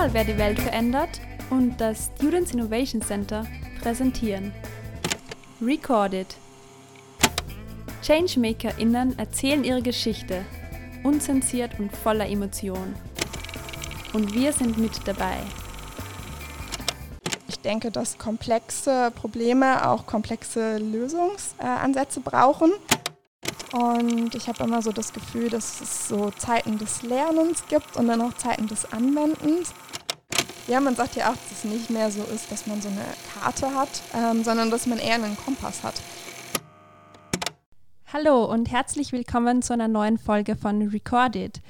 mal, wer die Welt verändert und das Students Innovation Center präsentieren. Recorded. ChangemakerInnen erzählen ihre Geschichte, unzensiert und voller Emotion. Und wir sind mit dabei. Ich denke, dass komplexe Probleme auch komplexe Lösungsansätze brauchen. Und ich habe immer so das Gefühl, dass es so Zeiten des Lernens gibt und dann auch Zeiten des Anwendens. Ja, man sagt ja auch, dass es nicht mehr so ist, dass man so eine Karte hat, ähm, sondern dass man eher einen Kompass hat. Hallo und herzlich willkommen zu einer neuen Folge von Recorded.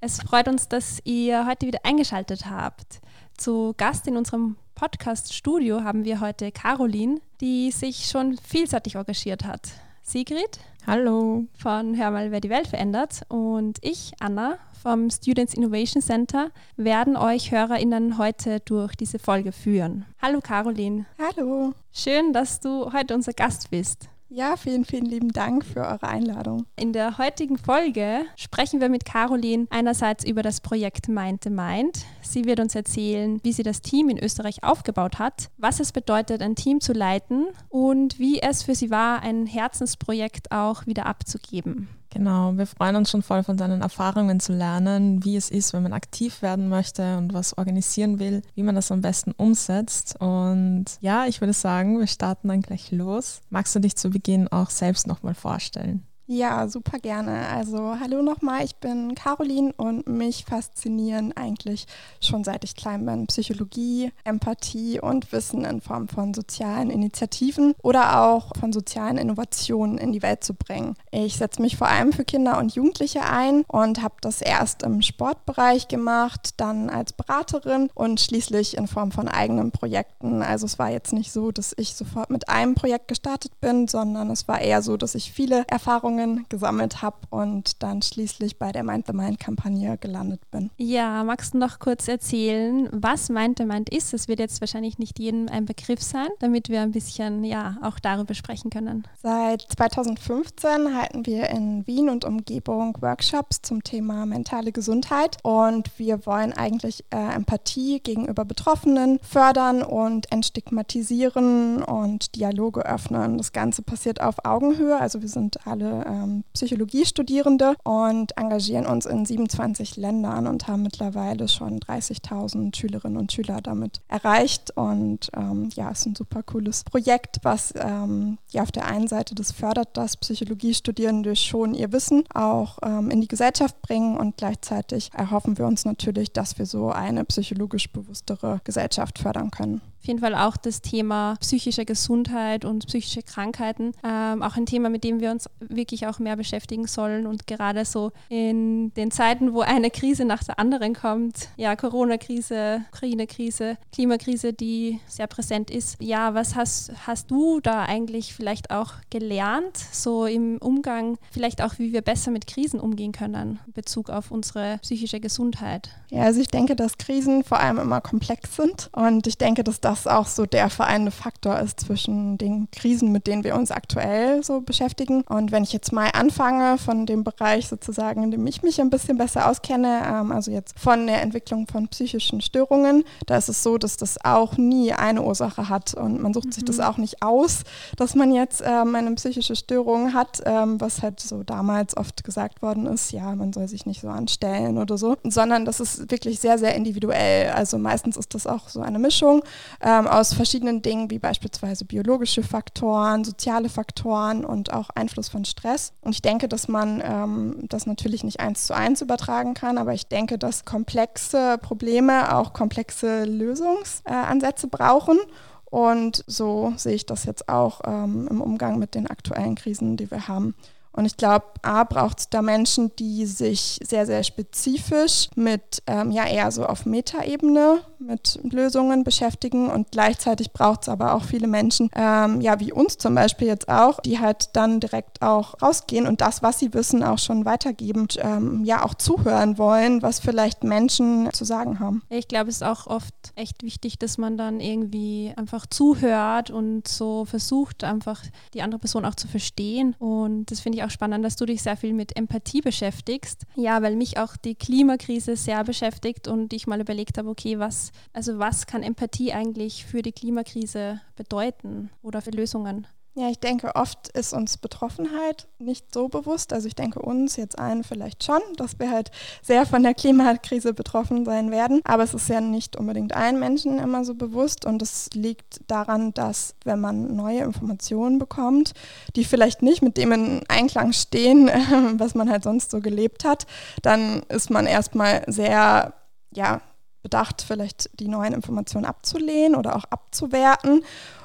Es freut uns, dass ihr heute wieder eingeschaltet habt. Zu Gast in unserem Podcast-Studio haben wir heute Caroline, die sich schon vielseitig engagiert hat. Sigrid? Hallo. Von Hör mal, wer die Welt verändert. Und ich, Anna, vom Students Innovation Center, werden euch HörerInnen heute durch diese Folge führen. Hallo Caroline. Hallo. Schön, dass du heute unser Gast bist. Ja, vielen, vielen lieben Dank für eure Einladung. In der heutigen Folge sprechen wir mit Caroline einerseits über das Projekt Mind the Mind. Sie wird uns erzählen, wie sie das Team in Österreich aufgebaut hat, was es bedeutet, ein Team zu leiten und wie es für sie war, ein Herzensprojekt auch wieder abzugeben. Genau, wir freuen uns schon voll von seinen Erfahrungen zu lernen, wie es ist, wenn man aktiv werden möchte und was organisieren will, wie man das am besten umsetzt. Und ja, ich würde sagen, wir starten dann gleich los. Magst du dich zu Beginn auch selbst nochmal vorstellen? Ja, super gerne. Also hallo nochmal, ich bin Caroline und mich faszinieren eigentlich schon seit ich klein bin Psychologie, Empathie und Wissen in Form von sozialen Initiativen oder auch von sozialen Innovationen in die Welt zu bringen. Ich setze mich vor allem für Kinder und Jugendliche ein und habe das erst im Sportbereich gemacht, dann als Beraterin und schließlich in Form von eigenen Projekten. Also es war jetzt nicht so, dass ich sofort mit einem Projekt gestartet bin, sondern es war eher so, dass ich viele Erfahrungen Erfahrungen gesammelt habe und dann schließlich bei der Mind the Mind Kampagne gelandet bin. Ja, magst du noch kurz erzählen, was Mind the Mind ist? Das wird jetzt wahrscheinlich nicht jedem ein Begriff sein, damit wir ein bisschen ja auch darüber sprechen können. Seit 2015 halten wir in Wien und Umgebung Workshops zum Thema mentale Gesundheit und wir wollen eigentlich äh, Empathie gegenüber Betroffenen fördern und entstigmatisieren und Dialoge öffnen. Das Ganze passiert auf Augenhöhe, also wir sind alle ähm, Psychologiestudierende und engagieren uns in 27 Ländern und haben mittlerweile schon 30.000 Schülerinnen und Schüler damit erreicht. Und ähm, ja, es ist ein super cooles Projekt, was ähm, ja auf der einen Seite das fördert, dass Psychologiestudierende schon ihr Wissen auch ähm, in die Gesellschaft bringen und gleichzeitig erhoffen wir uns natürlich, dass wir so eine psychologisch bewusstere Gesellschaft fördern können auf jeden Fall auch das Thema psychische Gesundheit und psychische Krankheiten. Ähm, auch ein Thema, mit dem wir uns wirklich auch mehr beschäftigen sollen. Und gerade so in den Zeiten, wo eine Krise nach der anderen kommt, ja, Corona-Krise, Ukraine-Krise, Klimakrise, die sehr präsent ist. Ja, was hast, hast du da eigentlich vielleicht auch gelernt, so im Umgang, vielleicht auch, wie wir besser mit Krisen umgehen können in Bezug auf unsere psychische Gesundheit? Ja, also ich denke, dass Krisen vor allem immer komplex sind. Und ich denke, dass das das auch so der vereinende Faktor ist zwischen den Krisen, mit denen wir uns aktuell so beschäftigen. Und wenn ich jetzt mal anfange von dem Bereich sozusagen, in dem ich mich ein bisschen besser auskenne, ähm, also jetzt von der Entwicklung von psychischen Störungen, da ist es so, dass das auch nie eine Ursache hat und man sucht mhm. sich das mhm. auch nicht aus, dass man jetzt ähm, eine psychische Störung hat, ähm, was halt so damals oft gesagt worden ist, ja, man soll sich nicht so anstellen oder so, sondern das ist wirklich sehr, sehr individuell. Also meistens ist das auch so eine Mischung ähm, aus verschiedenen Dingen, wie beispielsweise biologische Faktoren, soziale Faktoren und auch Einfluss von Stress. Und ich denke, dass man ähm, das natürlich nicht eins zu eins übertragen kann, aber ich denke, dass komplexe Probleme auch komplexe Lösungsansätze brauchen. Und so sehe ich das jetzt auch ähm, im Umgang mit den aktuellen Krisen, die wir haben. Und ich glaube, A braucht es da Menschen, die sich sehr, sehr spezifisch mit, ähm, ja eher so auf Metaebene mit Lösungen beschäftigen und gleichzeitig braucht es aber auch viele Menschen, ähm, ja wie uns zum Beispiel jetzt auch, die halt dann direkt auch rausgehen und das, was sie wissen, auch schon weitergeben, und, ähm, ja auch zuhören wollen, was vielleicht Menschen zu sagen haben. Ich glaube, es ist auch oft echt wichtig, dass man dann irgendwie einfach zuhört und so versucht, einfach die andere Person auch zu verstehen und das finde ich auch spannend, dass du dich sehr viel mit Empathie beschäftigst. Ja, weil mich auch die Klimakrise sehr beschäftigt und ich mal überlegt habe, okay, was, also was kann Empathie eigentlich für die Klimakrise bedeuten oder für Lösungen? Ja, ich denke, oft ist uns Betroffenheit nicht so bewusst. Also ich denke uns jetzt allen vielleicht schon, dass wir halt sehr von der Klimakrise betroffen sein werden. Aber es ist ja nicht unbedingt allen Menschen immer so bewusst. Und es liegt daran, dass wenn man neue Informationen bekommt, die vielleicht nicht mit dem in Einklang stehen, was man halt sonst so gelebt hat, dann ist man erstmal sehr, ja, bedacht, vielleicht die neuen Informationen abzulehnen oder auch abzuwerten.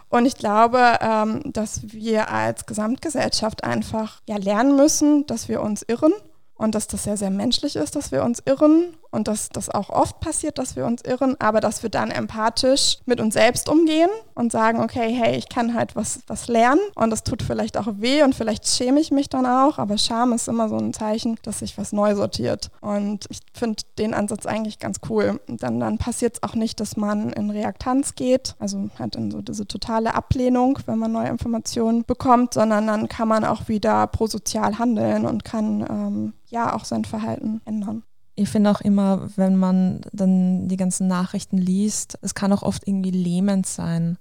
Und ich glaube, ähm, dass wir als Gesamtgesellschaft einfach ja, lernen müssen, dass wir uns irren und dass das sehr, sehr menschlich ist, dass wir uns irren und dass das auch oft passiert, dass wir uns irren, aber dass wir dann empathisch mit uns selbst umgehen und sagen, okay, hey, ich kann halt was, was lernen und das tut vielleicht auch weh und vielleicht schäme ich mich dann auch, aber Scham ist immer so ein Zeichen, dass sich was neu sortiert. Und ich finde den Ansatz eigentlich ganz cool. Dann, dann passiert es auch nicht, dass man in Reaktanz geht, also halt in so diese totale Ablehnung, wenn man neue Informationen bekommt, sondern dann kann man auch wieder prosozial handeln und kann ähm, ja auch sein Verhalten ändern. Ich finde auch immer, wenn man dann die ganzen Nachrichten liest, es kann auch oft irgendwie lähmend sein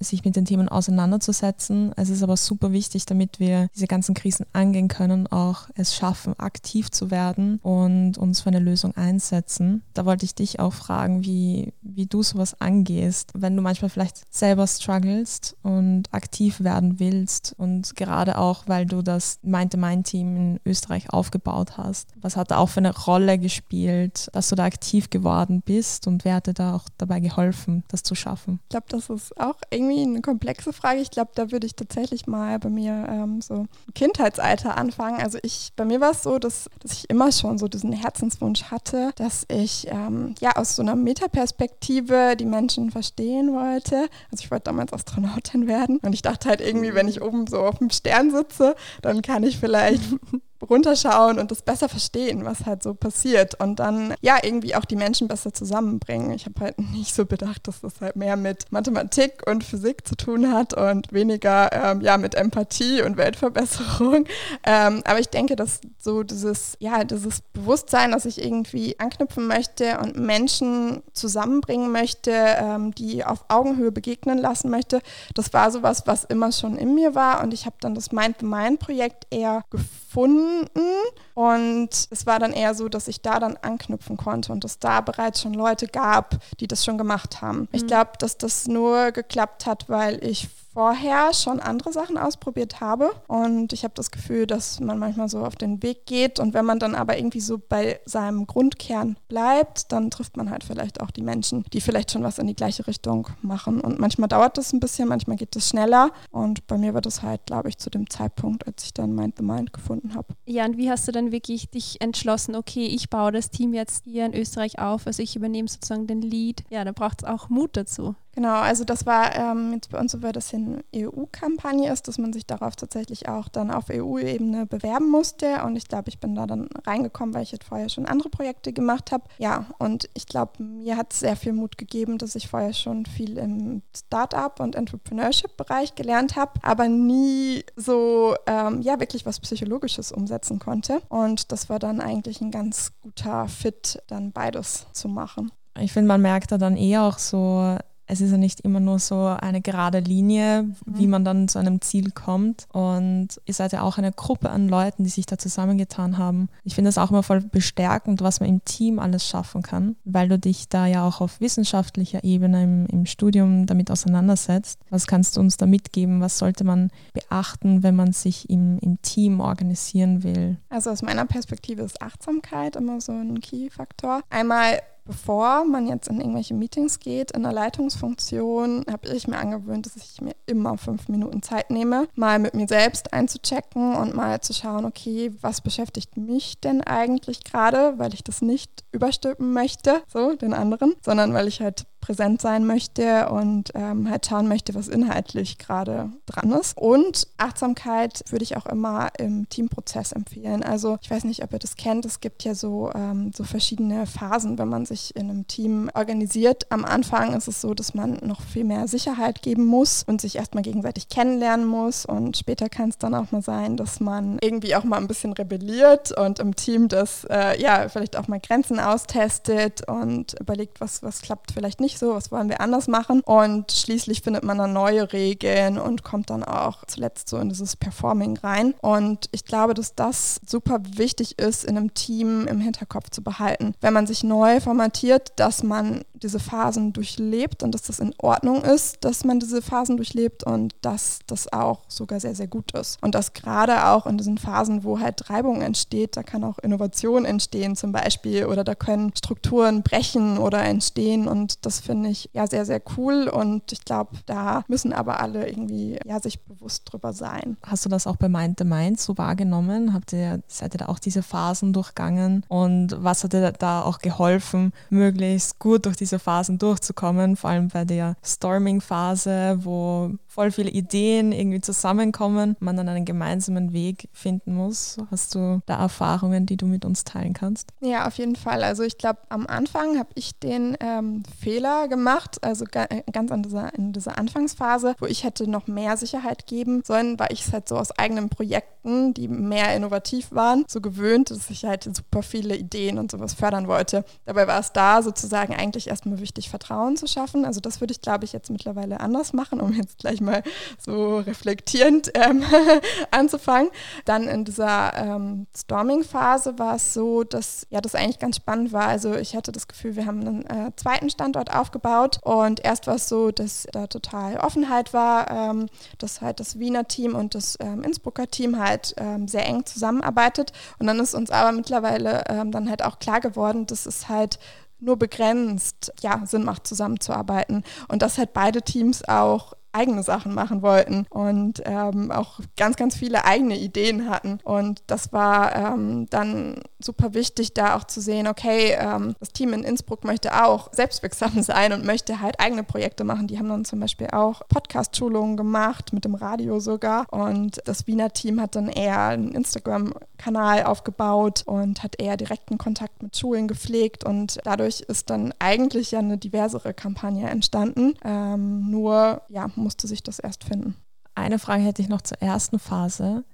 sich mit den Themen auseinanderzusetzen. Es ist aber super wichtig, damit wir diese ganzen Krisen angehen können, auch es schaffen, aktiv zu werden und uns für eine Lösung einsetzen. Da wollte ich dich auch fragen, wie, wie du sowas angehst, wenn du manchmal vielleicht selber strugglest und aktiv werden willst und gerade auch, weil du das Mind the Mind Team in Österreich aufgebaut hast. Was hat da auch für eine Rolle gespielt, dass du da aktiv geworden bist und wer hat dir da auch dabei geholfen, das zu schaffen? Ich glaube, das ist auch irgendwie eine komplexe Frage. Ich glaube, da würde ich tatsächlich mal bei mir ähm, so Kindheitsalter anfangen. Also ich, bei mir war es so, dass, dass ich immer schon so diesen Herzenswunsch hatte, dass ich ähm, ja aus so einer Metaperspektive die Menschen verstehen wollte. Also ich wollte damals Astronautin werden und ich dachte halt irgendwie, wenn ich oben so auf dem Stern sitze, dann kann ich vielleicht runterschauen und das besser verstehen, was halt so passiert und dann ja irgendwie auch die Menschen besser zusammenbringen. Ich habe halt nicht so bedacht, dass das halt mehr mit Mathematik und Physik zu tun hat und weniger ähm, ja mit Empathie und Weltverbesserung. Ähm, aber ich denke, dass so dieses ja dieses Bewusstsein, dass ich irgendwie anknüpfen möchte und Menschen zusammenbringen möchte, ähm, die auf Augenhöhe begegnen lassen möchte, das war sowas, was immer schon in mir war und ich habe dann das Mind the Mind Projekt eher gefunden gefunden und es war dann eher so, dass ich da dann anknüpfen konnte und es da bereits schon Leute gab, die das schon gemacht haben. Mhm. Ich glaube, dass das nur geklappt hat, weil ich vorher schon andere Sachen ausprobiert habe. Und ich habe das Gefühl, dass man manchmal so auf den Weg geht. Und wenn man dann aber irgendwie so bei seinem Grundkern bleibt, dann trifft man halt vielleicht auch die Menschen, die vielleicht schon was in die gleiche Richtung machen. Und manchmal dauert das ein bisschen, manchmal geht es schneller. Und bei mir war das halt, glaube ich, zu dem Zeitpunkt, als ich dann Mind the Mind gefunden habe. Ja, und wie hast du dann wirklich dich entschlossen, okay, ich baue das Team jetzt hier in Österreich auf, also ich übernehme sozusagen den Lead. Ja, da braucht es auch Mut dazu. Genau, also das war ähm, jetzt bei uns so, weil das eine EU-Kampagne ist, dass man sich darauf tatsächlich auch dann auf EU-Ebene bewerben musste. Und ich glaube, ich bin da dann reingekommen, weil ich jetzt vorher schon andere Projekte gemacht habe. Ja, und ich glaube, mir hat es sehr viel Mut gegeben, dass ich vorher schon viel im Startup- und Entrepreneurship-Bereich gelernt habe, aber nie so, ähm, ja, wirklich was Psychologisches umsetzen konnte. Und das war dann eigentlich ein ganz guter Fit, dann beides zu machen. Ich finde, man merkt da dann eher auch so, es ist ja nicht immer nur so eine gerade Linie, wie mhm. man dann zu einem Ziel kommt. Und ihr seid ja auch eine Gruppe an Leuten, die sich da zusammengetan haben. Ich finde das auch immer voll bestärkend, was man im Team alles schaffen kann, weil du dich da ja auch auf wissenschaftlicher Ebene im, im Studium damit auseinandersetzt. Was kannst du uns da mitgeben? Was sollte man beachten, wenn man sich im, im Team organisieren will? Also aus meiner Perspektive ist Achtsamkeit immer so ein Key-Faktor. Einmal bevor man jetzt in irgendwelche Meetings geht, in der Leitungsfunktion, habe ich mir angewöhnt, dass ich mir immer fünf Minuten Zeit nehme, mal mit mir selbst einzuchecken und mal zu schauen, okay, was beschäftigt mich denn eigentlich gerade, weil ich das nicht überstülpen möchte, so den anderen, sondern weil ich halt präsent sein möchte und ähm, halt schauen möchte, was inhaltlich gerade dran ist. Und Achtsamkeit würde ich auch immer im Teamprozess empfehlen. Also ich weiß nicht, ob ihr das kennt, es gibt ja so, ähm, so verschiedene Phasen, wenn man sich in einem Team organisiert. Am Anfang ist es so, dass man noch viel mehr Sicherheit geben muss und sich erstmal gegenseitig kennenlernen muss. Und später kann es dann auch mal sein, dass man irgendwie auch mal ein bisschen rebelliert und im Team das äh, ja vielleicht auch mal Grenzen austestet und überlegt, was, was klappt vielleicht nicht so, was wollen wir anders machen. Und schließlich findet man dann neue Regeln und kommt dann auch zuletzt so in dieses Performing rein. Und ich glaube, dass das super wichtig ist, in einem Team im Hinterkopf zu behalten. Wenn man sich neu formatiert, dass man diese Phasen durchlebt und dass das in Ordnung ist, dass man diese Phasen durchlebt und dass das auch sogar sehr, sehr gut ist. Und dass gerade auch in diesen Phasen, wo halt Reibung entsteht, da kann auch Innovation entstehen zum Beispiel oder da können Strukturen brechen oder entstehen und das finde ich ja sehr, sehr cool und ich glaube, da müssen aber alle irgendwie ja sich bewusst drüber sein. Hast du das auch bei Mind the Mind so wahrgenommen? Habt ihr, seid ihr da auch diese Phasen durchgangen und was hat dir da auch geholfen, möglichst gut durch diese Phasen durchzukommen, vor allem bei der Storming-Phase, wo voll viele Ideen irgendwie zusammenkommen, man dann einen gemeinsamen Weg finden muss. Hast du da Erfahrungen, die du mit uns teilen kannst? Ja, auf jeden Fall. Also ich glaube, am Anfang habe ich den ähm, Fehler gemacht, also äh, ganz an dieser, in dieser Anfangsphase, wo ich hätte noch mehr Sicherheit geben sollen, weil ich es halt so aus eigenen Projekten, die mehr innovativ waren, so gewöhnt, dass ich halt super viele Ideen und sowas fördern wollte. Dabei war es da sozusagen eigentlich erstmal wichtig, Vertrauen zu schaffen. Also das würde ich, glaube ich, jetzt mittlerweile anders machen, um jetzt gleich mal so reflektierend ähm, anzufangen. Dann in dieser ähm, Storming-Phase war es so, dass ja das eigentlich ganz spannend war. Also ich hatte das Gefühl, wir haben einen äh, zweiten Standort aufgebaut und erst war es so, dass da total Offenheit war, ähm, dass halt das Wiener Team und das ähm, Innsbrucker Team halt ähm, sehr eng zusammenarbeitet. Und dann ist uns aber mittlerweile ähm, dann halt auch klar geworden, dass es halt nur begrenzt ja, Sinn macht, zusammenzuarbeiten. Und dass halt beide Teams auch eigene Sachen machen wollten und ähm, auch ganz, ganz viele eigene Ideen hatten. Und das war ähm, dann super wichtig, da auch zu sehen, okay, ähm, das Team in Innsbruck möchte auch selbstwirksam sein und möchte halt eigene Projekte machen. Die haben dann zum Beispiel auch Podcast-Schulungen gemacht, mit dem Radio sogar. Und das Wiener Team hat dann eher einen Instagram-Kanal aufgebaut und hat eher direkten Kontakt mit Schulen gepflegt. Und dadurch ist dann eigentlich ja eine diversere Kampagne entstanden. Ähm, nur, ja, musste sich das erst finden. Eine Frage hätte ich noch zur ersten Phase.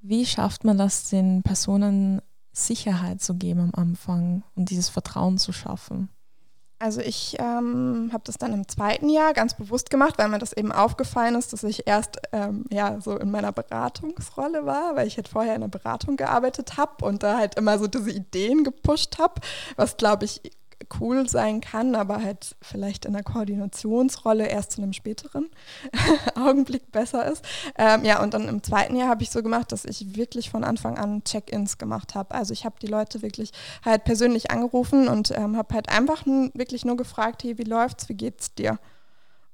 Wie schafft man das, den Personen Sicherheit zu geben am Anfang und dieses Vertrauen zu schaffen? Also ich ähm, habe das dann im zweiten Jahr ganz bewusst gemacht, weil mir das eben aufgefallen ist, dass ich erst ähm, ja so in meiner Beratungsrolle war, weil ich halt vorher in der Beratung gearbeitet habe und da halt immer so diese Ideen gepusht habe, was glaube ich cool sein kann, aber halt vielleicht in der Koordinationsrolle erst zu einem späteren Augenblick besser ist. Ähm, ja, und dann im zweiten Jahr habe ich so gemacht, dass ich wirklich von Anfang an Check-ins gemacht habe. Also ich habe die Leute wirklich halt persönlich angerufen und ähm, habe halt einfach wirklich nur gefragt, hey, wie läuft's, wie geht's dir?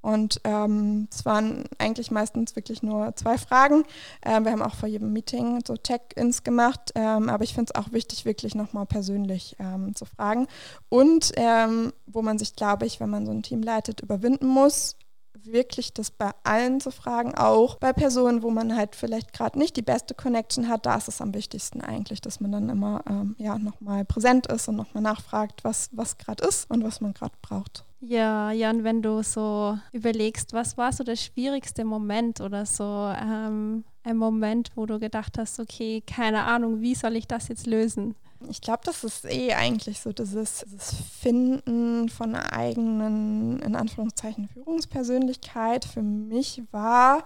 Und ähm, es waren eigentlich meistens wirklich nur zwei Fragen. Ähm, wir haben auch vor jedem Meeting so Check-ins gemacht, ähm, aber ich finde es auch wichtig, wirklich nochmal persönlich ähm, zu fragen. Und ähm, wo man sich, glaube ich, wenn man so ein Team leitet, überwinden muss, wirklich das bei allen zu fragen, auch bei Personen, wo man halt vielleicht gerade nicht die beste Connection hat, da ist es am wichtigsten eigentlich, dass man dann immer ähm, ja, nochmal präsent ist und nochmal nachfragt, was, was gerade ist und was man gerade braucht. Ja, Jan, wenn du so überlegst, was war so der schwierigste Moment oder so ähm, ein Moment, wo du gedacht hast, okay, keine Ahnung, wie soll ich das jetzt lösen? Ich glaube, das ist eh eigentlich so dieses, dieses, Finden von einer eigenen, in Anführungszeichen, Führungspersönlichkeit für mich war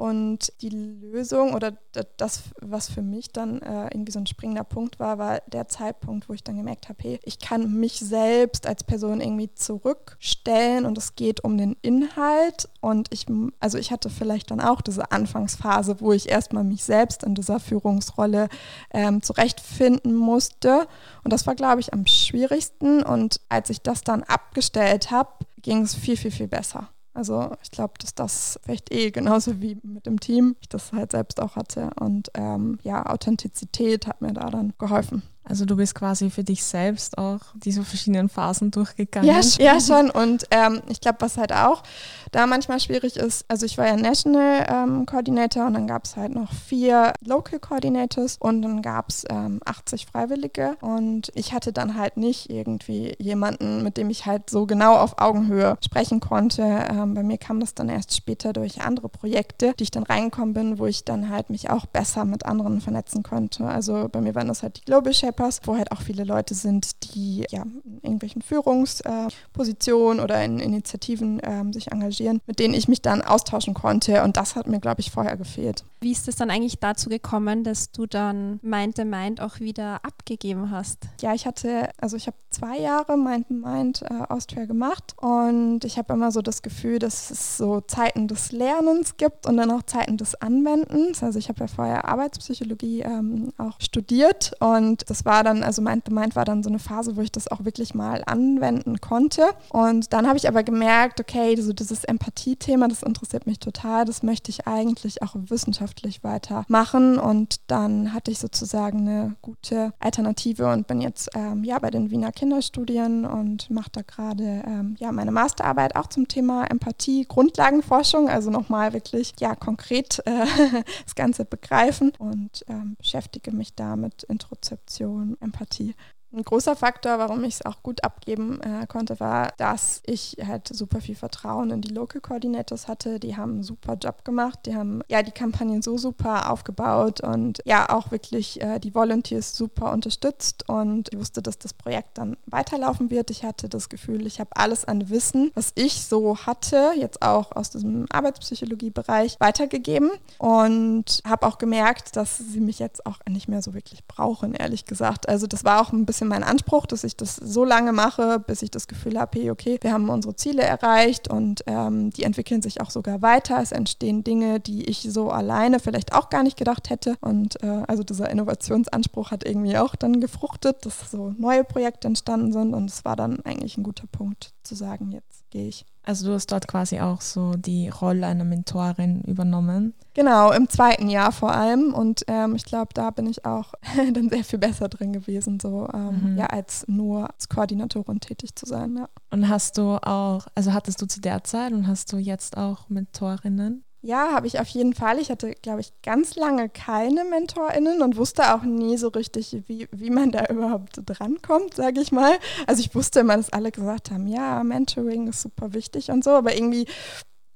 und die Lösung oder das, was für mich dann äh, irgendwie so ein springender Punkt war, war der Zeitpunkt, wo ich dann gemerkt habe, hey, ich kann mich selbst als Person irgendwie zurückstellen und es geht um den Inhalt. Und ich, also ich hatte vielleicht dann auch diese Anfangsphase, wo ich erstmal mich selbst in dieser Führungsrolle ähm, zurechtfinden musste. Und das war, glaube ich, am schwierigsten. Und als ich das dann abgestellt habe, ging es viel, viel, viel besser. Also ich glaube, dass das vielleicht eh genauso wie mit dem Team ich das halt selbst auch hatte. Und ähm, ja, Authentizität hat mir da dann geholfen. Also du bist quasi für dich selbst auch diese verschiedenen Phasen durchgegangen. Ja, ja schon. Und ähm, ich glaube, was halt auch da manchmal schwierig ist, also ich war ja National ähm, Coordinator und dann gab es halt noch vier Local Coordinators und dann gab es ähm, 80 Freiwillige und ich hatte dann halt nicht irgendwie jemanden, mit dem ich halt so genau auf Augenhöhe sprechen konnte. Ähm, bei mir kam das dann erst später durch andere Projekte, die ich dann reingekommen bin, wo ich dann halt mich auch besser mit anderen vernetzen konnte. Also bei mir waren das halt die Global Shapers, wo halt auch viele Leute sind, die ja in irgendwelchen Führungspositionen äh, oder in Initiativen äh, sich engagieren engagieren, mit denen ich mich dann austauschen konnte. Und das hat mir, glaube ich, vorher gefehlt. Wie ist es dann eigentlich dazu gekommen, dass du dann Mind the Mind auch wieder abgegeben hast? Ja, ich hatte, also ich habe zwei Jahre Mind the Mind äh, Austria gemacht und ich habe immer so das Gefühl, dass es so Zeiten des Lernens gibt und dann auch Zeiten des Anwendens. Also ich habe ja vorher Arbeitspsychologie ähm, auch studiert und das war dann, also Mind the Mind war dann so eine Phase, wo ich das auch wirklich mal anwenden konnte. Und dann habe ich aber gemerkt, okay, so dieses Empathie-Thema, das interessiert mich total. Das möchte ich eigentlich auch wissenschaftlich weitermachen. Und dann hatte ich sozusagen eine gute Alternative und bin jetzt ähm, ja bei den Wiener Kinderstudien und mache da gerade ähm, ja meine Masterarbeit auch zum Thema Empathie, Grundlagenforschung, also nochmal wirklich ja konkret äh, das Ganze begreifen und ähm, beschäftige mich da mit Introzeption, Empathie. Ein großer Faktor, warum ich es auch gut abgeben äh, konnte, war, dass ich halt super viel Vertrauen in die Local Coordinators hatte. Die haben einen super Job gemacht. Die haben ja die Kampagnen so super aufgebaut und ja auch wirklich äh, die Volunteers super unterstützt. Und ich wusste, dass das Projekt dann weiterlaufen wird. Ich hatte das Gefühl, ich habe alles an Wissen, was ich so hatte, jetzt auch aus diesem Arbeitspsychologie-Bereich, weitergegeben und habe auch gemerkt, dass sie mich jetzt auch nicht mehr so wirklich brauchen, ehrlich gesagt. Also das war auch ein bisschen bisschen mein Anspruch, dass ich das so lange mache, bis ich das Gefühl habe, hey, okay, wir haben unsere Ziele erreicht und ähm, die entwickeln sich auch sogar weiter. Es entstehen Dinge, die ich so alleine vielleicht auch gar nicht gedacht hätte. Und äh, also dieser Innovationsanspruch hat irgendwie auch dann gefruchtet, dass so neue Projekte entstanden sind und es war dann eigentlich ein guter Punkt zu sagen, jetzt gehe ich. Also du hast dort quasi auch so die Rolle einer Mentorin übernommen. Genau, im zweiten Jahr vor allem. Und ähm, ich glaube, da bin ich auch dann sehr viel besser drin gewesen, so ähm, mhm. ja, als nur als Koordinatorin tätig zu sein. Ja. Und hast du auch, also hattest du zu der Zeit und hast du jetzt auch Mentorinnen? Ja, habe ich auf jeden Fall. Ich hatte, glaube ich, ganz lange keine MentorInnen und wusste auch nie so richtig, wie, wie man da überhaupt drankommt, sage ich mal. Also ich wusste immer, dass alle gesagt haben, ja, Mentoring ist super wichtig und so, aber irgendwie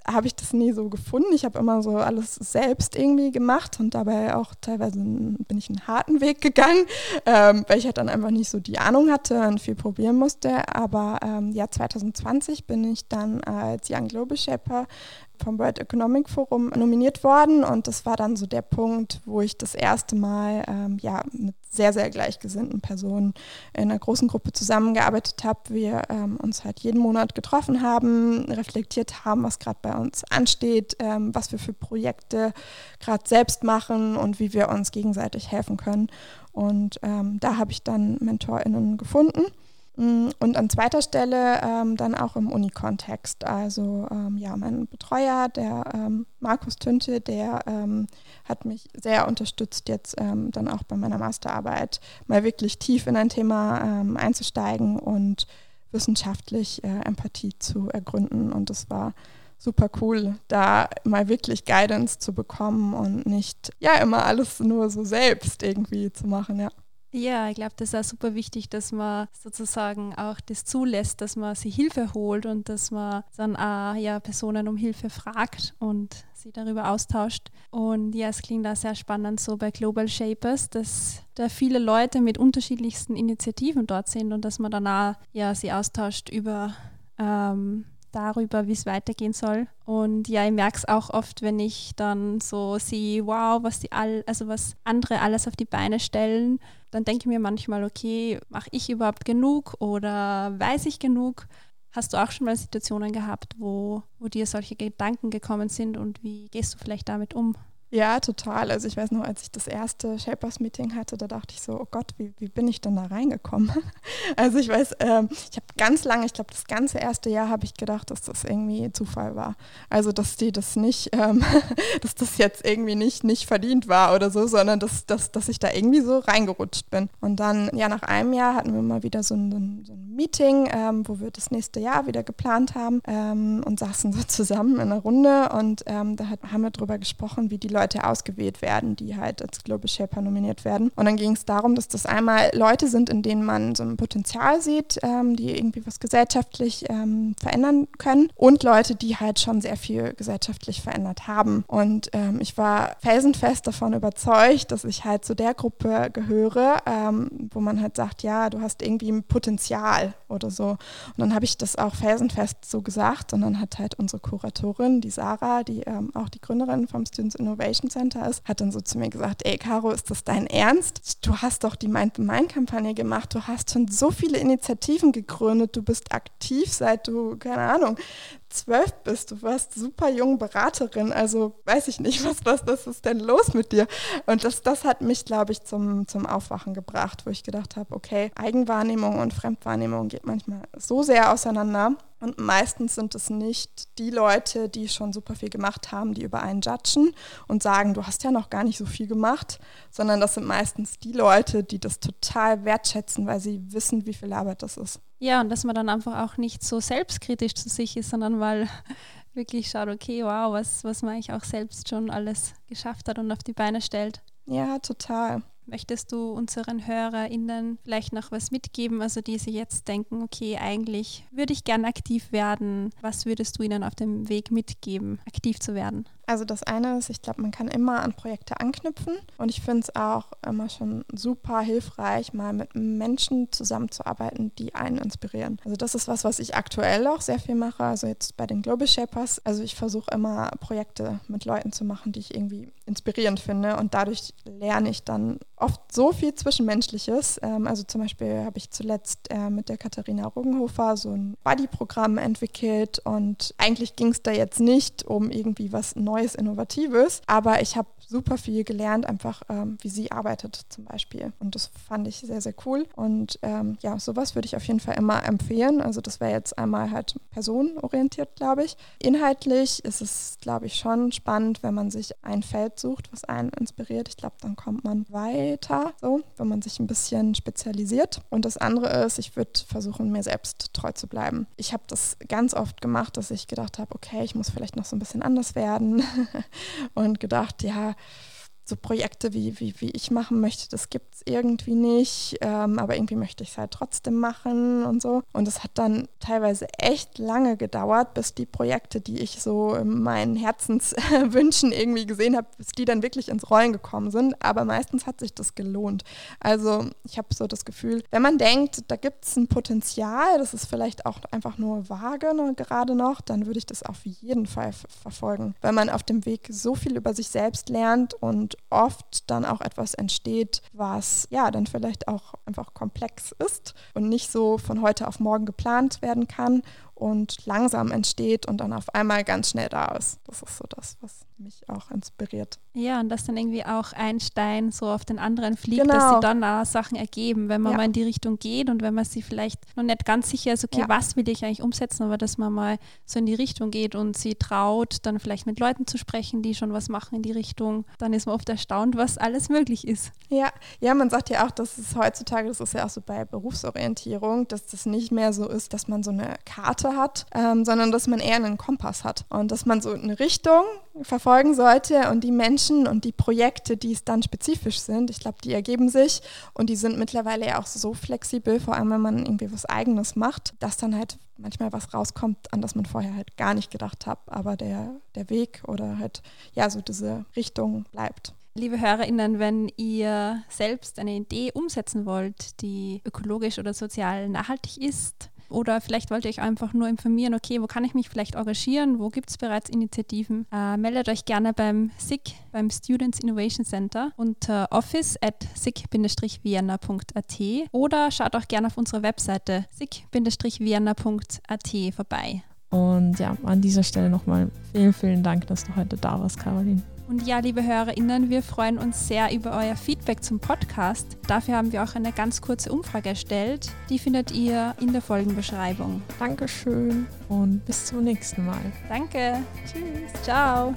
habe ich das nie so gefunden. Ich habe immer so alles selbst irgendwie gemacht und dabei auch teilweise bin ich einen harten Weg gegangen, ähm, weil ich halt dann einfach nicht so die Ahnung hatte und viel probieren musste. Aber ähm, ja, 2020 bin ich dann als Young Global Shaper vom World Economic Forum nominiert worden und das war dann so der Punkt, wo ich das erste Mal ähm, ja, mit sehr, sehr gleichgesinnten Personen in einer großen Gruppe zusammengearbeitet habe. Wir ähm, uns halt jeden Monat getroffen haben, reflektiert haben, was gerade bei uns ansteht, ähm, was wir für Projekte gerade selbst machen und wie wir uns gegenseitig helfen können. Und ähm, da habe ich dann MentorInnen gefunden und an zweiter Stelle ähm, dann auch im Uni-Kontext. Also ähm, ja, mein Betreuer, der ähm, Markus Tünte, der ähm, hat mich sehr unterstützt, jetzt ähm, dann auch bei meiner Masterarbeit mal wirklich tief in ein Thema ähm, einzusteigen und wissenschaftlich äh, Empathie zu ergründen. Und das war super cool, da mal wirklich Guidance zu bekommen und nicht ja immer alles nur so selbst irgendwie zu machen, ja. Ja, ich glaube, das ist auch super wichtig, dass man sozusagen auch das zulässt, dass man sich Hilfe holt und dass man dann auch ja, Personen um Hilfe fragt und sie darüber austauscht. Und ja, es klingt auch sehr spannend so bei Global Shapers, dass da viele Leute mit unterschiedlichsten Initiativen dort sind und dass man danach ja sie austauscht über ähm, darüber, wie es weitergehen soll. Und ja, ich merke es auch oft, wenn ich dann so sehe, wow, was die all, also was andere alles auf die Beine stellen, dann denke ich mir manchmal, okay, mache ich überhaupt genug oder weiß ich genug? Hast du auch schon mal Situationen gehabt, wo, wo dir solche Gedanken gekommen sind und wie gehst du vielleicht damit um? Ja, total. Also ich weiß noch, als ich das erste Shapers-Meeting hatte, da dachte ich so, oh Gott, wie, wie bin ich denn da reingekommen? Also ich weiß, ähm, ich habe ganz lange, ich glaube das ganze erste Jahr habe ich gedacht, dass das irgendwie Zufall war. Also dass die das nicht, ähm, dass das jetzt irgendwie nicht, nicht verdient war oder so, sondern dass, dass, dass ich da irgendwie so reingerutscht bin. Und dann, ja, nach einem Jahr hatten wir mal wieder so ein, so ein, Meeting, ähm, wo wir das nächste Jahr wieder geplant haben ähm, und saßen so zusammen in einer Runde und ähm, da hat, haben wir darüber gesprochen, wie die Leute ausgewählt werden, die halt als Global Shaper nominiert werden. Und dann ging es darum, dass das einmal Leute sind, in denen man so ein Potenzial sieht, ähm, die irgendwie was gesellschaftlich ähm, verändern können und Leute, die halt schon sehr viel gesellschaftlich verändert haben. Und ähm, ich war felsenfest davon überzeugt, dass ich halt zu der Gruppe gehöre, ähm, wo man halt sagt, ja, du hast irgendwie ein Potenzial oder so. Und dann habe ich das auch felsenfest so gesagt und dann hat halt unsere Kuratorin, die Sarah, die ähm, auch die Gründerin vom Students Innovation Innovation Center ist, hat dann so zu mir gesagt, ey Caro, ist das dein Ernst? Du hast doch die Mind the Mind Kampagne gemacht, du hast schon so viele Initiativen gegründet, du bist aktiv seit du, keine Ahnung, zwölf bist, du warst super jung Beraterin, also weiß ich nicht, was, was, was ist denn los mit dir? Und das, das hat mich, glaube ich, zum, zum Aufwachen gebracht, wo ich gedacht habe, okay, Eigenwahrnehmung und Fremdwahrnehmung geht manchmal so sehr auseinander. Und meistens sind es nicht die Leute, die schon super viel gemacht haben, die über einen judgen und sagen, du hast ja noch gar nicht so viel gemacht, sondern das sind meistens die Leute, die das total wertschätzen, weil sie wissen, wie viel Arbeit das ist. Ja, und dass man dann einfach auch nicht so selbstkritisch zu sich ist, sondern mal wirklich schaut, okay, wow, was, was man eigentlich auch selbst schon alles geschafft hat und auf die Beine stellt. Ja, total. Möchtest du unseren HörerInnen vielleicht noch was mitgeben, also die sich jetzt denken, okay, eigentlich würde ich gern aktiv werden. Was würdest du ihnen auf dem Weg mitgeben, aktiv zu werden? Also das eine ist, ich glaube, man kann immer an Projekte anknüpfen und ich finde es auch immer schon super hilfreich, mal mit Menschen zusammenzuarbeiten, die einen inspirieren. Also das ist was, was ich aktuell auch sehr viel mache, also jetzt bei den Global Shapers. Also ich versuche immer Projekte mit Leuten zu machen, die ich irgendwie inspirierend finde und dadurch lerne ich dann oft so viel Zwischenmenschliches. Ähm, also zum Beispiel habe ich zuletzt äh, mit der Katharina Ruggenhofer so ein Buddy-Programm entwickelt und eigentlich ging es da jetzt nicht um irgendwie was Neues Neues, Innovatives. Aber ich habe super viel gelernt, einfach ähm, wie sie arbeitet zum Beispiel. Und das fand ich sehr, sehr cool. Und ähm, ja, sowas würde ich auf jeden Fall immer empfehlen. Also das wäre jetzt einmal halt personenorientiert, glaube ich. Inhaltlich ist es, glaube ich, schon spannend, wenn man sich ein Feld sucht, was einen inspiriert. Ich glaube, dann kommt man weiter, so, wenn man sich ein bisschen spezialisiert. Und das andere ist, ich würde versuchen, mir selbst treu zu bleiben. Ich habe das ganz oft gemacht, dass ich gedacht habe, okay, ich muss vielleicht noch so ein bisschen anders werden und gedacht, ja, so Projekte wie, wie, wie ich machen möchte, das gibt es irgendwie nicht, ähm, aber irgendwie möchte ich es halt trotzdem machen und so. Und es hat dann teilweise echt lange gedauert, bis die Projekte, die ich so in meinen Herzenswünschen irgendwie gesehen habe, bis die dann wirklich ins Rollen gekommen sind. Aber meistens hat sich das gelohnt. Also ich habe so das Gefühl, wenn man denkt, da gibt es ein Potenzial, das ist vielleicht auch einfach nur vage ne, gerade noch, dann würde ich das auf jeden Fall verfolgen, weil man auf dem Weg so viel über sich selbst lernt und oft dann auch etwas entsteht, was ja dann vielleicht auch einfach komplex ist und nicht so von heute auf morgen geplant werden kann und langsam entsteht und dann auf einmal ganz schnell da ist. Das ist so das, was mich auch inspiriert. Ja, und dass dann irgendwie auch ein Stein so auf den anderen fliegt, genau. dass sie dann auch Sachen ergeben, wenn man ja. mal in die Richtung geht und wenn man sich vielleicht noch nicht ganz sicher ist, okay, ja. was will ich eigentlich umsetzen, aber dass man mal so in die Richtung geht und sie traut, dann vielleicht mit Leuten zu sprechen, die schon was machen in die Richtung, dann ist man oft erstaunt, was alles möglich ist. Ja, ja, man sagt ja auch, dass es heutzutage, das ist ja auch so bei Berufsorientierung, dass das nicht mehr so ist, dass man so eine Karte Hat, ähm, sondern dass man eher einen Kompass hat und dass man so eine Richtung verfolgen sollte und die Menschen und die Projekte, die es dann spezifisch sind, ich glaube, die ergeben sich und die sind mittlerweile ja auch so flexibel, vor allem wenn man irgendwie was Eigenes macht, dass dann halt manchmal was rauskommt, an das man vorher halt gar nicht gedacht hat, aber der, der Weg oder halt ja so diese Richtung bleibt. Liebe HörerInnen, wenn ihr selbst eine Idee umsetzen wollt, die ökologisch oder sozial nachhaltig ist, oder vielleicht wollt ihr euch einfach nur informieren, okay, wo kann ich mich vielleicht engagieren, wo gibt es bereits Initiativen. Äh, meldet euch gerne beim SIG, beim Students Innovation Center unter office at sig-vienna.at oder schaut auch gerne auf unserer Webseite sig-vienna.at vorbei. Und ja, an dieser Stelle nochmal vielen, vielen Dank, dass du heute da warst, Caroline. Und ja, liebe HörerInnen, wir freuen uns sehr über euer Feedback zum Podcast. Dafür haben wir auch eine ganz kurze Umfrage erstellt. Die findet ihr in der Folgenbeschreibung. Dankeschön und bis zum nächsten Mal. Danke. Tschüss. Ciao.